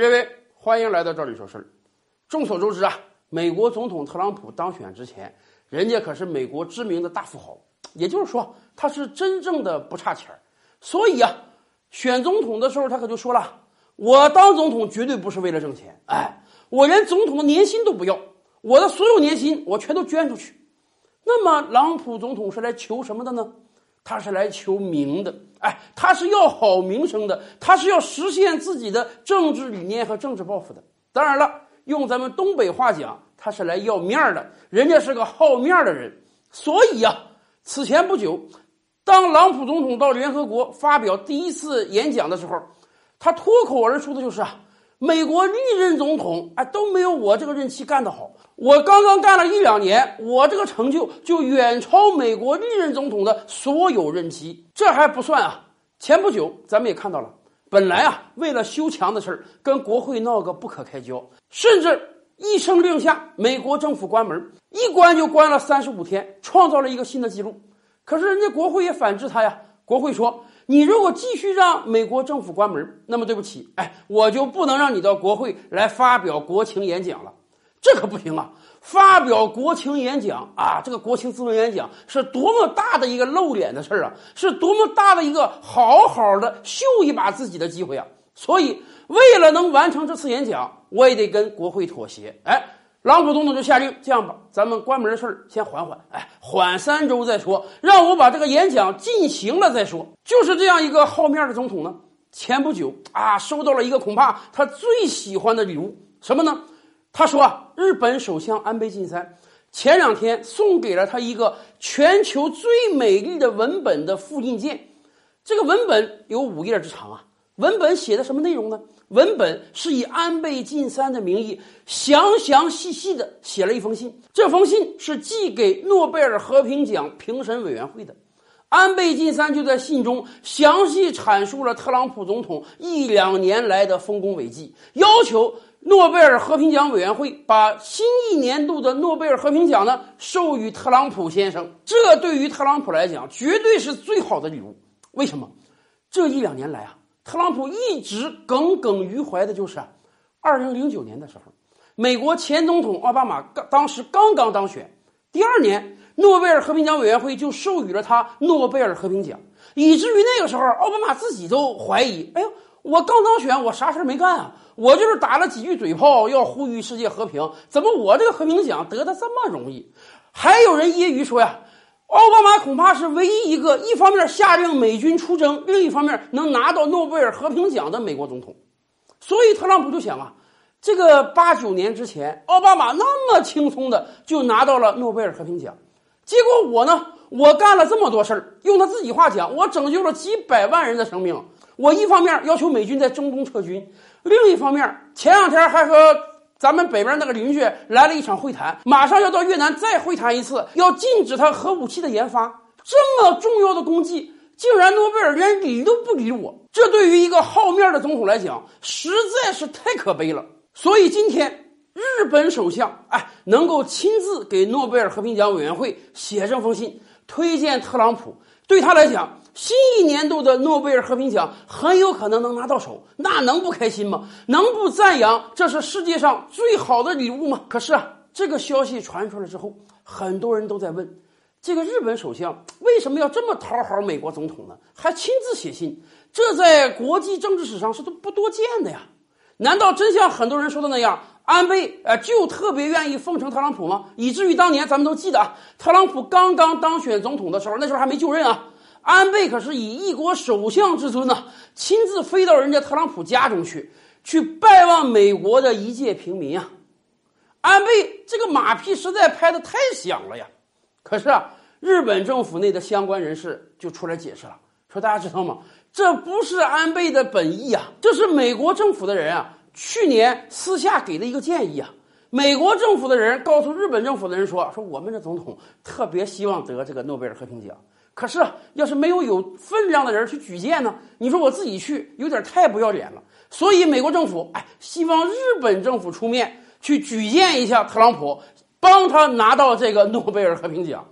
列位，欢迎来到这里说事儿。众所周知啊，美国总统特朗普当选之前，人家可是美国知名的大富豪，也就是说他是真正的不差钱儿。所以啊，选总统的时候他可就说了：“我当总统绝对不是为了挣钱，哎，我连总统的年薪都不要，我的所有年薪我全都捐出去。”那么，朗普总统是来求什么的呢？他是来求名的，哎，他是要好名声的，他是要实现自己的政治理念和政治抱负的。当然了，用咱们东北话讲，他是来要面儿的。人家是个好面儿的人，所以呀，此前不久，当朗普总统到联合国发表第一次演讲的时候，他脱口而出的就是啊。美国历任总统哎都没有我这个任期干得好。我刚刚干了一两年，我这个成就就远超美国历任总统的所有任期。这还不算啊！前不久咱们也看到了，本来啊为了修墙的事儿跟国会闹个不可开交，甚至一声令下，美国政府关门，一关就关了三十五天，创造了一个新的记录。可是人家国会也反制他呀，国会说。你如果继续让美国政府关门，那么对不起，哎，我就不能让你到国会来发表国情演讲了，这可不行啊！发表国情演讲啊，这个国情咨文演讲是多么大的一个露脸的事儿啊，是多么大的一个好好的秀一把自己的机会啊！所以，为了能完成这次演讲，我也得跟国会妥协，哎。朗普总统就下令：“这样吧，咱们关门的事儿先缓缓，哎，缓三周再说，让我把这个演讲进行了再说。”就是这样一个好面的总统呢。前不久啊，收到了一个恐怕他最喜欢的礼物，什么呢？他说啊，日本首相安倍晋三前两天送给了他一个全球最美丽的文本的复印件，这个文本有五页之长啊。文本写的什么内容呢？文本是以安倍晋三的名义，详详细细的写了一封信。这封信是寄给诺贝尔和平奖评审委员会的。安倍晋三就在信中详细阐述了特朗普总统一两年来的丰功伟绩，要求诺贝尔和平奖委员会把新一年度的诺贝尔和平奖呢授予特朗普先生。这对于特朗普来讲，绝对是最好的礼物。为什么？这一两年来啊。特朗普一直耿耿于怀的就是，二零零九年的时候，美国前总统奥巴马刚当时刚刚当选，第二年诺贝尔和平奖委员会就授予了他诺贝尔和平奖，以至于那个时候奥巴马自己都怀疑：哎呦，我刚当选，我啥事没干啊？我就是打了几句嘴炮，要呼吁世界和平，怎么我这个和平奖得的这么容易？还有人揶揄说呀。奥巴马恐怕是唯一一个一方面下令美军出征，另一方面能拿到诺贝尔和平奖的美国总统。所以特朗普就想啊，这个八九年之前，奥巴马那么轻松的就拿到了诺贝尔和平奖，结果我呢，我干了这么多事儿，用他自己话讲，我拯救了几百万人的生命。我一方面要求美军在中东撤军，另一方面前两天还和。咱们北边那个邻居来了一场会谈，马上要到越南再会谈一次，要禁止他核武器的研发。这么重要的功绩，竟然诺贝尔连理都不理我，这对于一个好面的总统来讲，实在是太可悲了。所以今天日本首相哎，能够亲自给诺贝尔和平奖委员会写这封信，推荐特朗普，对他来讲。新一年度的诺贝尔和平奖很有可能能拿到手，那能不开心吗？能不赞扬这是世界上最好的礼物吗？可是啊，这个消息传出来之后，很多人都在问：这个日本首相为什么要这么讨好美国总统呢？还亲自写信，这在国际政治史上是都不多见的呀？难道真像很多人说的那样，安倍呃就特别愿意奉承特朗普吗？以至于当年咱们都记得啊，特朗普刚刚当选总统的时候，那时候还没就任啊。安倍可是以一国首相之尊呐，亲自飞到人家特朗普家中去，去拜望美国的一介平民啊。安倍这个马屁实在拍的太响了呀。可是啊，日本政府内的相关人士就出来解释了，说大家知道吗？这不是安倍的本意啊，这是美国政府的人啊，去年私下给的一个建议啊。美国政府的人告诉日本政府的人说，说我们的总统特别希望得这个诺贝尔和平奖。可是，要是没有有分量的人去举荐呢？你说我自己去，有点太不要脸了。所以，美国政府哎，希望日本政府出面去举荐一下特朗普，帮他拿到这个诺贝尔和平奖。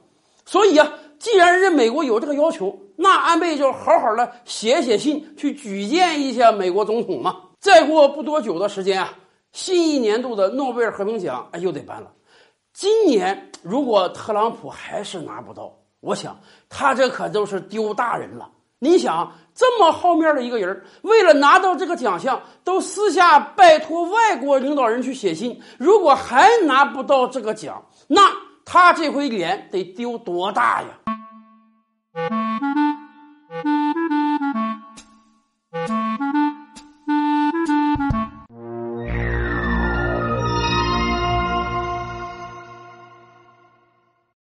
所以啊，既然人美国有这个要求，那安倍就好好的写写信去举荐一下美国总统嘛。再过不多久的时间啊，新一年度的诺贝尔和平奖哎又得颁了。今年如果特朗普还是拿不到，我想他这可都是丢大人了。你想这么好面的一个人，为了拿到这个奖项，都私下拜托外国领导人去写信。如果还拿不到这个奖，那他这回脸得丢多大呀？